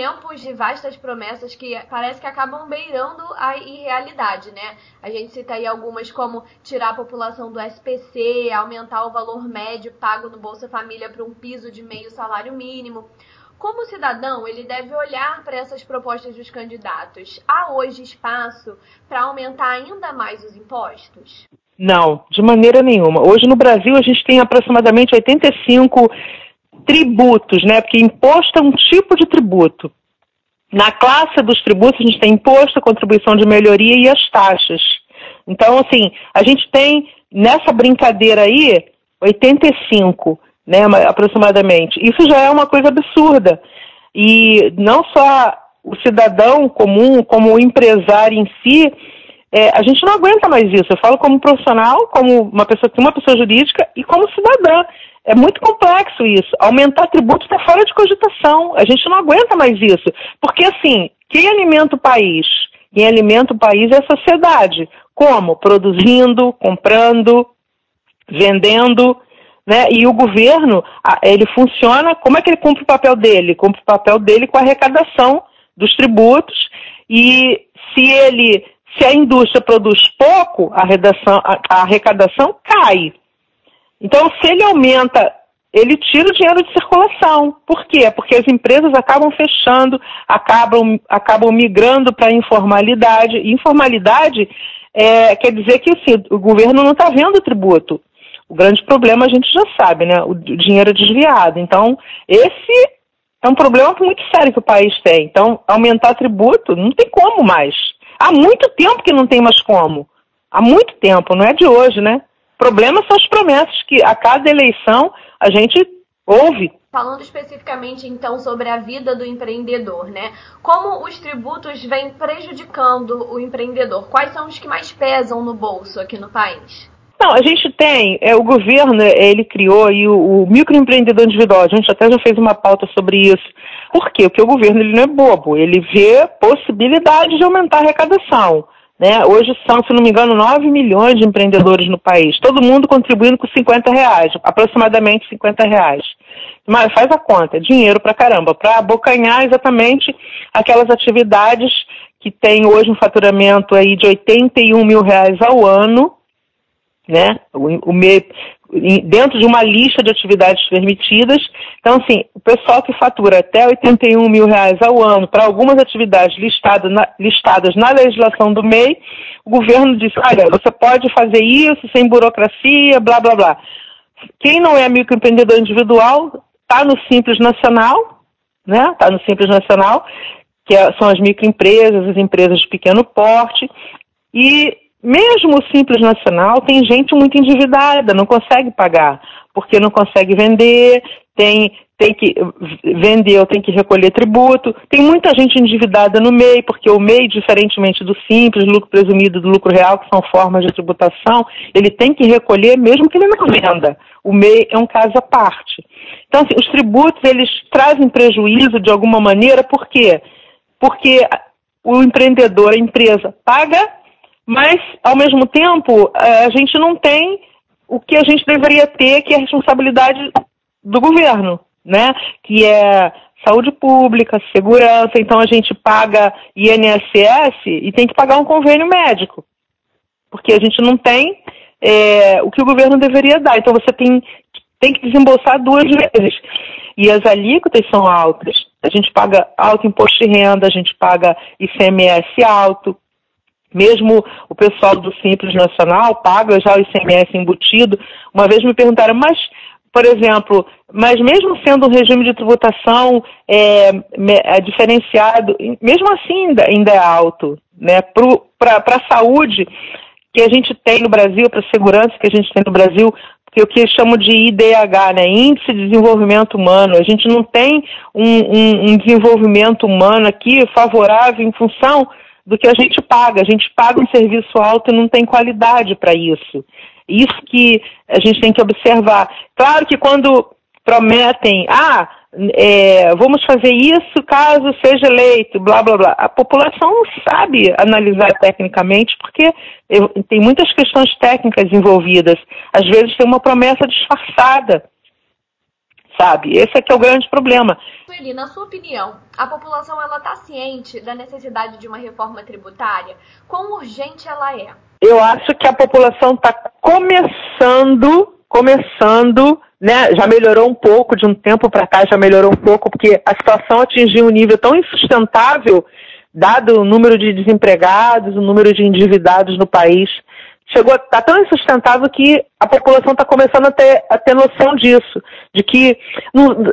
tempos de vastas promessas que parece que acabam beirando a irrealidade, né? A gente cita aí algumas como tirar a população do SPC, aumentar o valor médio pago no Bolsa Família para um piso de meio salário mínimo. Como cidadão, ele deve olhar para essas propostas dos candidatos. Há hoje espaço para aumentar ainda mais os impostos? Não, de maneira nenhuma. Hoje no Brasil a gente tem aproximadamente 85 tributos, né? Porque imposto é um tipo de tributo. Na classe dos tributos a gente tem imposto, contribuição de melhoria e as taxas. Então, assim, a gente tem nessa brincadeira aí 85 né, aproximadamente. Isso já é uma coisa absurda. E não só o cidadão comum, como o empresário em si, é, a gente não aguenta mais isso. Eu falo como profissional, como uma pessoa, uma pessoa jurídica e como cidadã. É muito complexo isso. Aumentar tributo está fora de cogitação. A gente não aguenta mais isso. Porque, assim, quem alimenta o país? Quem alimenta o país é a sociedade. Como? Produzindo, comprando, vendendo. Né? E o governo, ele funciona, como é que ele cumpre o papel dele? Cumpre o papel dele com a arrecadação dos tributos e se ele, se a indústria produz pouco, a, redação, a arrecadação cai. Então, se ele aumenta, ele tira o dinheiro de circulação. Por quê? Porque as empresas acabam fechando, acabam, acabam migrando para a informalidade. informalidade é, quer dizer que assim, o governo não está vendo o tributo. O grande problema a gente já sabe, né? O dinheiro desviado. Então, esse é um problema muito sério que o país tem. Então, aumentar tributo não tem como mais. Há muito tempo que não tem mais como. Há muito tempo, não é de hoje, né? O problema são as promessas que a cada eleição a gente ouve. Falando especificamente então sobre a vida do empreendedor, né? Como os tributos vêm prejudicando o empreendedor? Quais são os que mais pesam no bolso aqui no país? Não, a gente tem, é, o governo, ele criou e o, o microempreendedor individual, a gente até já fez uma pauta sobre isso. Por quê? Porque o governo ele não é bobo, ele vê possibilidade de aumentar a arrecadação. Né? Hoje são, se não me engano, 9 milhões de empreendedores no país, todo mundo contribuindo com 50 reais, aproximadamente 50 reais. Mas faz a conta, é dinheiro pra caramba, para abocanhar exatamente aquelas atividades que tem hoje um faturamento aí de 81 mil reais ao ano, né? O, o me, dentro de uma lista de atividades permitidas. Então, assim, o pessoal que fatura até 81 mil reais ao ano para algumas atividades listadas na, listadas na legislação do MEI, o governo diz, olha, você pode fazer isso sem burocracia, blá, blá, blá. Quem não é microempreendedor individual está no Simples Nacional, né? Está no Simples Nacional, que é, são as microempresas, as empresas de pequeno porte, e mesmo o Simples Nacional tem gente muito endividada, não consegue pagar, porque não consegue vender, tem, tem que vender ou tem que recolher tributo. Tem muita gente endividada no MEI, porque o MEI, diferentemente do Simples, lucro presumido do lucro real, que são formas de tributação, ele tem que recolher mesmo que ele não venda. O MEI é um caso à parte. Então, assim, os tributos, eles trazem prejuízo de alguma maneira, por quê? Porque o empreendedor, a empresa, paga mas, ao mesmo tempo, a gente não tem o que a gente deveria ter, que é a responsabilidade do governo, né? Que é saúde pública, segurança, então a gente paga INSS e tem que pagar um convênio médico. Porque a gente não tem é, o que o governo deveria dar. Então você tem, tem que desembolsar duas vezes. E as alíquotas são altas. A gente paga alto imposto de renda, a gente paga ICMS alto, mesmo o pessoal do Simples Nacional paga já o ICMS embutido. Uma vez me perguntaram, mas, por exemplo, mas mesmo sendo um regime de tributação é, é diferenciado, mesmo assim ainda, ainda é alto. Né? Para a saúde que a gente tem no Brasil, para a segurança que a gente tem no Brasil, que o que chamo de IDH, né? Índice de Desenvolvimento Humano. A gente não tem um, um, um desenvolvimento humano aqui favorável em função do que a gente paga. A gente paga um serviço alto e não tem qualidade para isso. Isso que a gente tem que observar. Claro que quando prometem, ah, é, vamos fazer isso caso seja eleito, blá blá blá. A população não sabe analisar tecnicamente porque tem muitas questões técnicas envolvidas. Às vezes tem uma promessa disfarçada sabe? Esse é que é o grande problema. Sueli, na sua opinião, a população ela está ciente da necessidade de uma reforma tributária? Quão urgente ela é? Eu acho que a população está começando, começando, né? Já melhorou um pouco de um tempo para cá, já melhorou um pouco, porque a situação atingiu um nível tão insustentável, dado o número de desempregados, o número de endividados no país, chegou está tão insustentável que a população está começando a ter, a ter noção disso, de que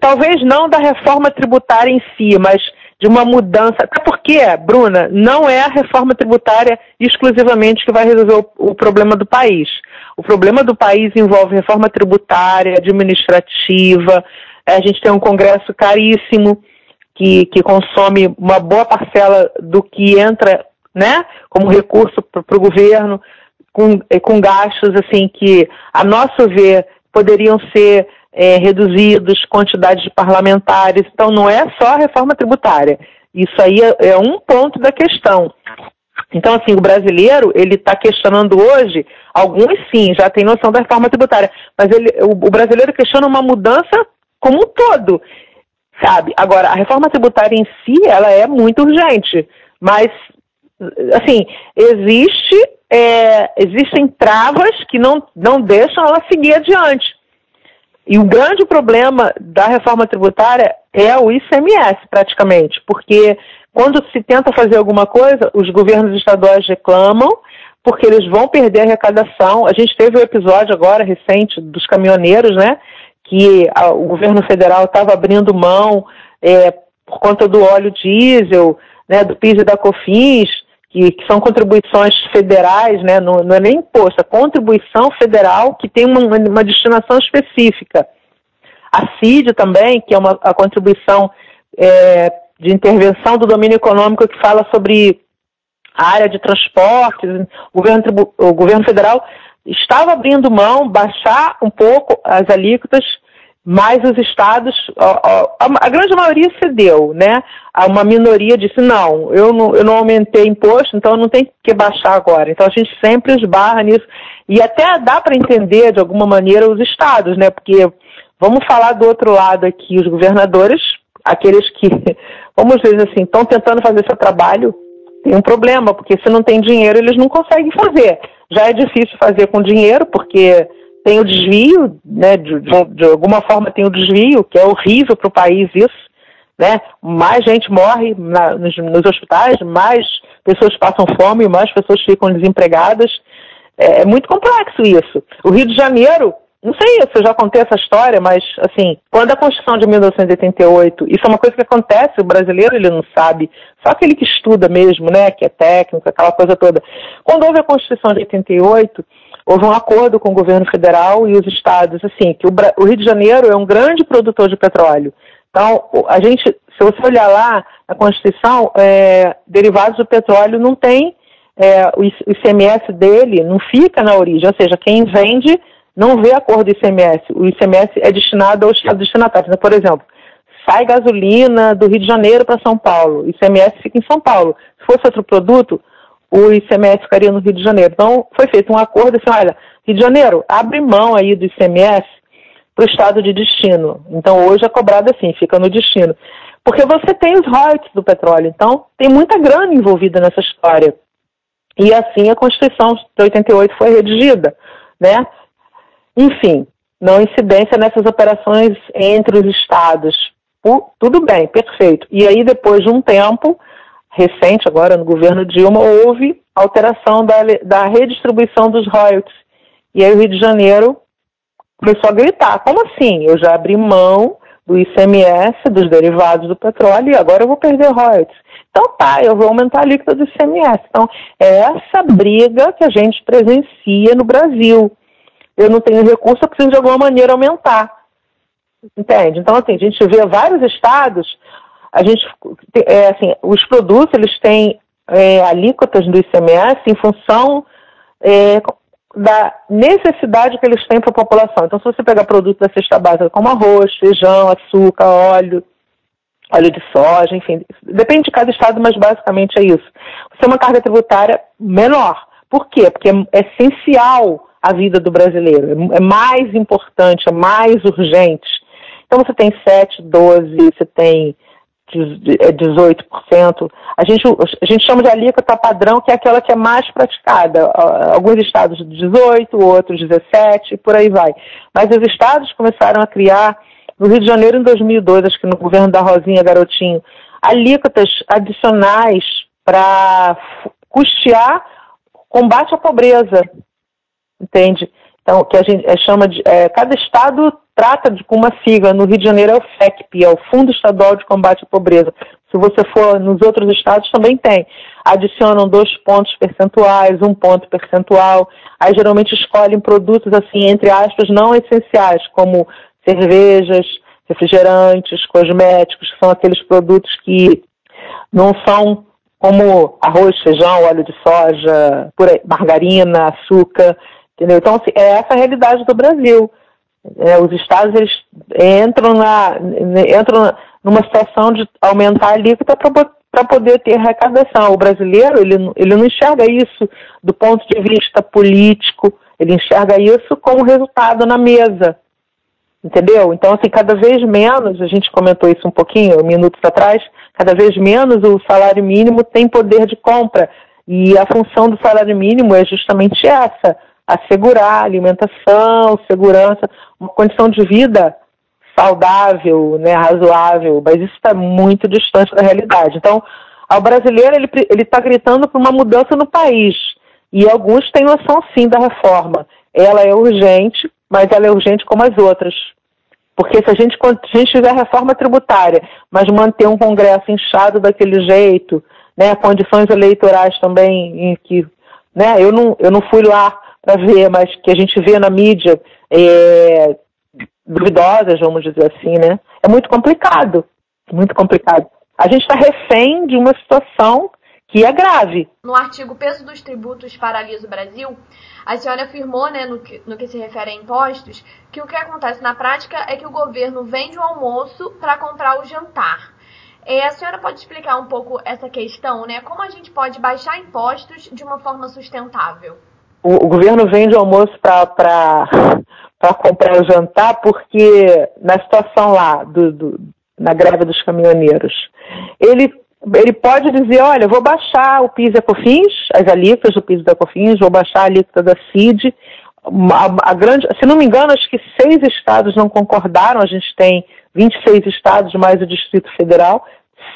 talvez não da reforma tributária em si, mas de uma mudança. Até porque, Bruna, não é a reforma tributária exclusivamente que vai resolver o, o problema do país. O problema do país envolve reforma tributária, administrativa. É, a gente tem um Congresso caríssimo que, que consome uma boa parcela do que entra né, como recurso para o governo com, eh, com gastos assim que, a nosso ver, poderiam ser é, reduzidos, quantidade de parlamentares. Então, não é só a reforma tributária. Isso aí é, é um ponto da questão. Então, assim, o brasileiro, ele está questionando hoje, alguns sim, já tem noção da reforma tributária, mas ele, o, o brasileiro questiona uma mudança como um todo, sabe? Agora, a reforma tributária em si, ela é muito urgente, mas, assim, existe é, existem travas que não, não deixam ela seguir adiante. E o grande problema da reforma tributária é o ICMS, praticamente, porque quando se tenta fazer alguma coisa, os governos estaduais reclamam, porque eles vão perder a arrecadação. A gente teve o um episódio agora recente dos caminhoneiros, né? Que a, o governo federal estava abrindo mão é, por conta do óleo diesel, né, do PIS e da COFINS, que, que, são contribuições federais, né, não, não, é nem imposto, é contribuição federal que tem uma, uma destinação específica. A CID também, que é uma a contribuição é, de intervenção do domínio econômico que fala sobre a área de transportes, o governo, o governo federal estava abrindo mão, baixar um pouco as alíquotas mas os estados, a, a, a, grande maioria cedeu, né? Uma minoria disse, não, eu não, eu não aumentei imposto, então não tem que baixar agora. Então a gente sempre esbarra nisso. E até dá para entender, de alguma maneira, os estados, né? Porque vamos falar do outro lado aqui, os governadores, aqueles que, vamos dizer assim, estão tentando fazer seu trabalho, tem um problema, porque se não tem dinheiro, eles não conseguem fazer. Já é difícil fazer com dinheiro, porque tem o desvio, né, de, de, alguma forma tem o desvio, que é horrível para o país isso, né? Mais gente morre na, nos, nos, hospitais, mais pessoas passam fome, mais pessoas ficam desempregadas. É, é, muito complexo isso. O Rio de Janeiro, não sei se eu já contei essa história, mas assim, quando a Constituição de 1988, isso é uma coisa que acontece, o brasileiro ele não sabe, só aquele que estuda mesmo, né, que é técnico, aquela coisa toda. Quando houve a Constituição de 88, houve um acordo com o governo federal e os estados, assim, que o, o Rio de Janeiro é um grande produtor de petróleo. Então, a gente, se você olhar lá na Constituição, é, derivados do petróleo não tem, é, o ICMS dele não fica na origem, ou seja, quem vende não vê a cor do ICMS. O ICMS é destinado ao estado destinatário. Então, por exemplo, sai gasolina do Rio de Janeiro para São Paulo, ICMS fica em São Paulo. Se fosse outro produto, o ICMS ficaria no Rio de Janeiro. Então, foi feito um acordo assim, olha, Rio de Janeiro, abre mão aí do ICMS para o estado de destino. Então, hoje é cobrado assim, fica no destino. Porque você tem os royalties do petróleo, então tem muita grana envolvida nessa história. E assim a Constituição de 88 foi redigida, né? Enfim, não incidência nessas operações entre os estados. Tudo bem, perfeito. E aí, depois de um tempo, recente, agora no governo Dilma, houve alteração da, da redistribuição dos royalties. E aí o Rio de Janeiro começou a gritar: como assim? Eu já abri mão do ICMS, dos derivados do petróleo, e agora eu vou perder royalties. Então tá, eu vou aumentar a alíquota do ICMS. Então, é essa briga que a gente presencia no Brasil. Eu não tenho recurso, eu preciso de alguma maneira aumentar. Entende? Então, assim, a gente vê vários estados a gente, é, assim, os produtos, eles têm é, alíquotas do ICMS em função é, da necessidade que eles têm para a população. Então, se você pegar produtos da cesta básica, como arroz, feijão, açúcar, óleo, óleo de soja, enfim, depende de cada estado, mas basicamente é isso. Você tem uma carga tributária menor. Por quê? Porque é essencial a vida do brasileiro, é mais importante, é mais urgente. Então você tem 7, 12, você tem 18%. A gente, a gente chama de alíquota padrão, que é aquela que é mais praticada. Alguns estados 18, outros 17, por aí vai. Mas os estados começaram a criar, no Rio de Janeiro em 2002, acho que no governo da Rosinha Garotinho, alíquotas adicionais para custear combate à pobreza, entende? Então, que a gente é, chama de. É, cada estado trata de, uma sigla. No Rio de Janeiro é o FECP, é o Fundo Estadual de Combate à Pobreza. Se você for nos outros estados, também tem. Adicionam dois pontos percentuais, um ponto percentual. Aí geralmente escolhem produtos, assim, entre aspas, não essenciais, como cervejas, refrigerantes, cosméticos, que são aqueles produtos que não são como arroz, feijão, óleo de soja, aí, margarina, açúcar Entendeu? Então, assim, é essa a realidade do Brasil. É, os estados eles entram, na, entram numa situação de aumentar a alíquota para poder ter arrecadação. O brasileiro ele, ele não enxerga isso do ponto de vista político, ele enxerga isso como resultado na mesa. Entendeu? Então, assim, cada vez menos, a gente comentou isso um pouquinho, minutos atrás, cada vez menos o salário mínimo tem poder de compra. E a função do salário mínimo é justamente essa, assegurar alimentação, segurança, uma condição de vida saudável, né, razoável, mas isso está muito distante da realidade. Então, ao brasileiro, ele está gritando por uma mudança no país. E alguns têm noção, sim, da reforma. Ela é urgente, mas ela é urgente como as outras. Porque se a gente, a gente fizer reforma tributária, mas manter um Congresso inchado daquele jeito, né, condições eleitorais também em que, né, eu não, eu não fui lá para ver, mas que a gente vê na mídia é, duvidosas, vamos dizer assim, né? É muito complicado, muito complicado. A gente está refém de uma situação que é grave. No artigo Peso dos Tributos Paralisa o Brasil, a senhora afirmou, né, no que, no que se refere a impostos, que o que acontece na prática é que o governo vende o almoço para comprar o jantar. É, a senhora pode explicar um pouco essa questão, né? Como a gente pode baixar impostos de uma forma sustentável? O, o governo vende almoço para comprar o jantar, porque na situação lá, do, do, na greve dos caminhoneiros, ele, ele pode dizer, olha, vou baixar o PIS e a COFINS, as alíquotas do PIS e da COFINS, vou baixar a alíquota da CID, a, a, grande, se não me engano, acho que seis estados não concordaram, a gente tem 26 estados mais o Distrito Federal,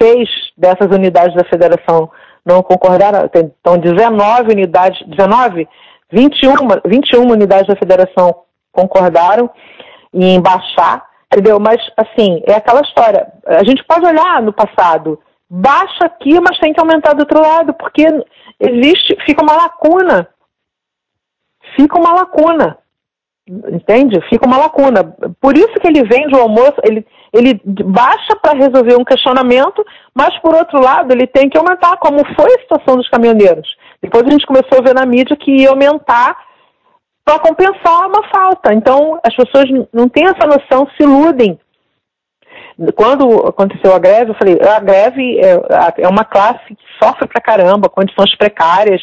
seis dessas unidades da federação não concordaram, tem, então 19 unidades, 19 21, 21 unidades da federação concordaram em baixar, entendeu? Mas, assim, é aquela história. A gente pode olhar no passado, baixa aqui, mas tem que aumentar do outro lado, porque existe, fica uma lacuna. Fica uma lacuna. Entende? Fica uma lacuna. Por isso que ele vende o almoço, ele, ele baixa para resolver um questionamento, mas por outro lado ele tem que aumentar, como foi a situação dos caminhoneiros. Depois a gente começou a ver na mídia que ia aumentar para compensar uma falta. Então as pessoas não têm essa noção, se iludem. Quando aconteceu a greve, eu falei, a greve é, é uma classe que sofre pra caramba, condições precárias,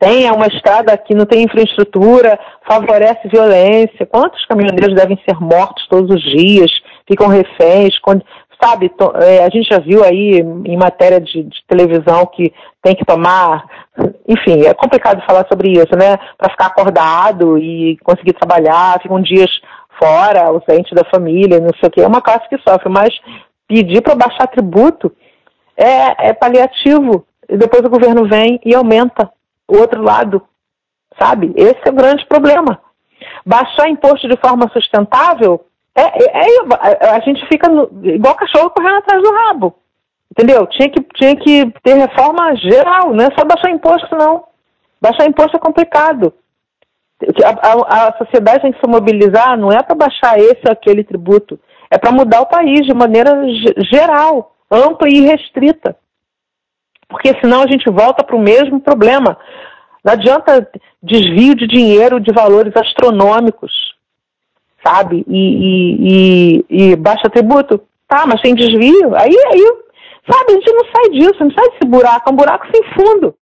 tem uma estrada que não tem infraestrutura, favorece violência. Quantos caminhoneiros devem ser mortos todos os dias, ficam reféns, sabe, é, a gente já viu aí em matéria de, de, televisão que tem que tomar, enfim, é complicado falar sobre isso, né? Para ficar acordado e conseguir trabalhar, ficam dias fora, ausente da família, não sei o quê. É uma classe que sofre, mas pedir para baixar tributo é, é paliativo. E depois o governo vem e aumenta o outro lado, sabe? Esse é o grande problema. Baixar imposto de forma sustentável é, é, é, a gente fica no, igual cachorro correndo atrás do rabo. Entendeu? Tinha que, tinha que ter reforma geral, não é só baixar imposto, não. Baixar imposto é complicado. A, a, a sociedade tem que se mobilizar, não é para baixar esse ou aquele tributo, é para mudar o país de maneira geral, ampla e restrita. Porque senão a gente volta para o mesmo problema. Não adianta desvio de dinheiro de valores astronômicos sabe? E, e, e, e baixa tributo. Tá, mas tem desvio. Aí, aí, sabe, a gente não sai disso, não sai desse buraco, é um buraco sem fundo.